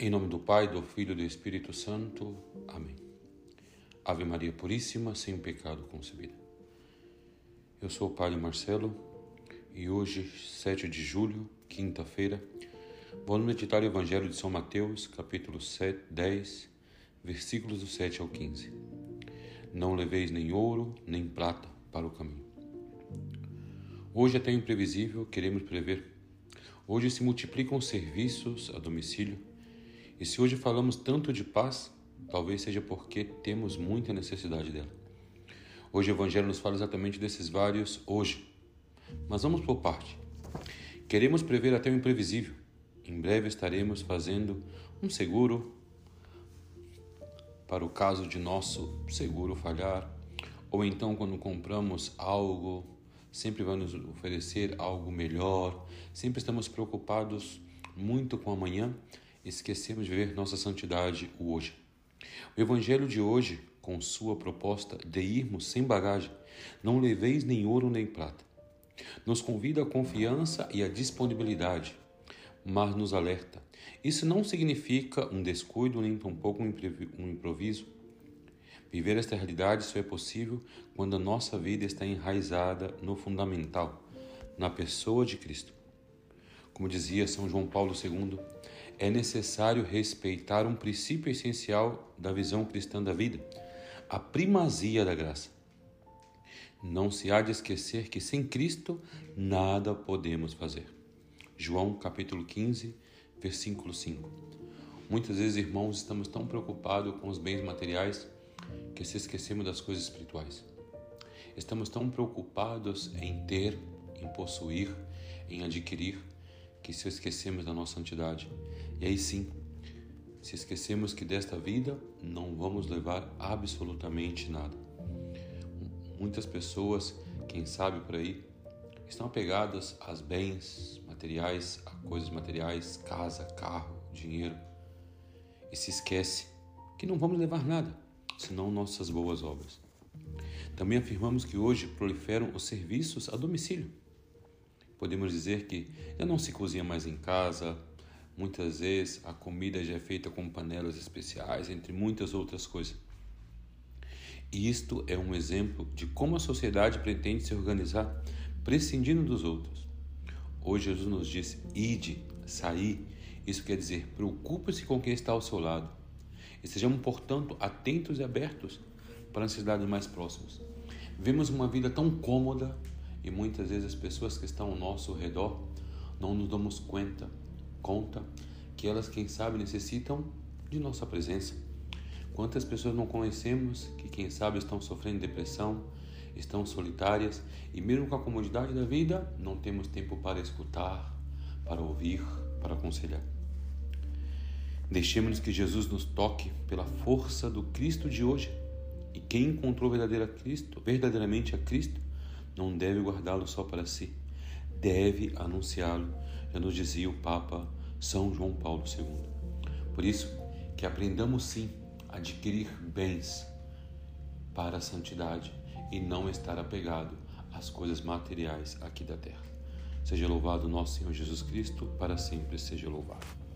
Em nome do Pai, do Filho e do Espírito Santo. Amém. Ave Maria Puríssima, sem pecado concebida. Eu sou o Padre Marcelo e hoje, 7 de julho, quinta-feira, vamos meditar o Evangelho de São Mateus, capítulo 7, 10, versículos do 7 ao 15. Não leveis nem ouro, nem prata para o caminho. Hoje, até imprevisível, queremos prever. Hoje se multiplicam os serviços a domicílio e se hoje falamos tanto de paz, talvez seja porque temos muita necessidade dela. Hoje o Evangelho nos fala exatamente desses vários hoje. Mas vamos por parte. Queremos prever até o imprevisível. Em breve estaremos fazendo um seguro para o caso de nosso seguro falhar, ou então quando compramos algo, sempre vai nos oferecer algo melhor, sempre estamos preocupados muito com amanhã esquecemos de ver nossa santidade hoje. O Evangelho de hoje, com sua proposta de irmos sem bagagem, não leveis nem ouro nem prata, nos convida à confiança e à disponibilidade, mas nos alerta. Isso não significa um descuido nem tampouco um improviso. Viver esta realidade só é possível quando a nossa vida está enraizada no fundamental, na pessoa de Cristo. Como dizia São João Paulo II, é necessário respeitar um princípio essencial da visão cristã da vida, a primazia da graça. Não se há de esquecer que sem Cristo nada podemos fazer. João capítulo 15, versículo 5. Muitas vezes, irmãos, estamos tão preocupados com os bens materiais que se esquecemos das coisas espirituais. Estamos tão preocupados em ter, em possuir, em adquirir, que se esquecemos da nossa santidade. E aí sim, se esquecemos que desta vida não vamos levar absolutamente nada. Muitas pessoas, quem sabe por aí, estão apegadas aos bens materiais, a coisas materiais, casa, carro, dinheiro, e se esquece que não vamos levar nada, senão nossas boas obras. Também afirmamos que hoje proliferam os serviços a domicílio. Podemos dizer que já não se cozinha mais em casa, muitas vezes a comida já é feita com panelas especiais, entre muitas outras coisas. E isto é um exemplo de como a sociedade pretende se organizar prescindindo dos outros. Hoje Jesus nos diz: ide, saí. Isso quer dizer, preocupe-se com quem está ao seu lado. Estejamos, portanto, atentos e abertos para as necessidades mais próximas. Vemos uma vida tão cômoda e muitas vezes as pessoas que estão ao nosso redor não nos damos conta, conta que elas, quem sabe, necessitam de nossa presença. Quantas pessoas não conhecemos que, quem sabe, estão sofrendo depressão, estão solitárias e, mesmo com a comodidade da vida, não temos tempo para escutar, para ouvir, para aconselhar. Deixemos que Jesus nos toque pela força do Cristo de hoje. E quem encontrou verdadeira Cristo, verdadeiramente a Cristo, não deve guardá-lo só para si, deve anunciá-lo, já nos dizia o Papa São João Paulo II. Por isso, que aprendamos sim a adquirir bens para a santidade e não estar apegado às coisas materiais aqui da terra. Seja louvado nosso Senhor Jesus Cristo, para sempre seja louvado.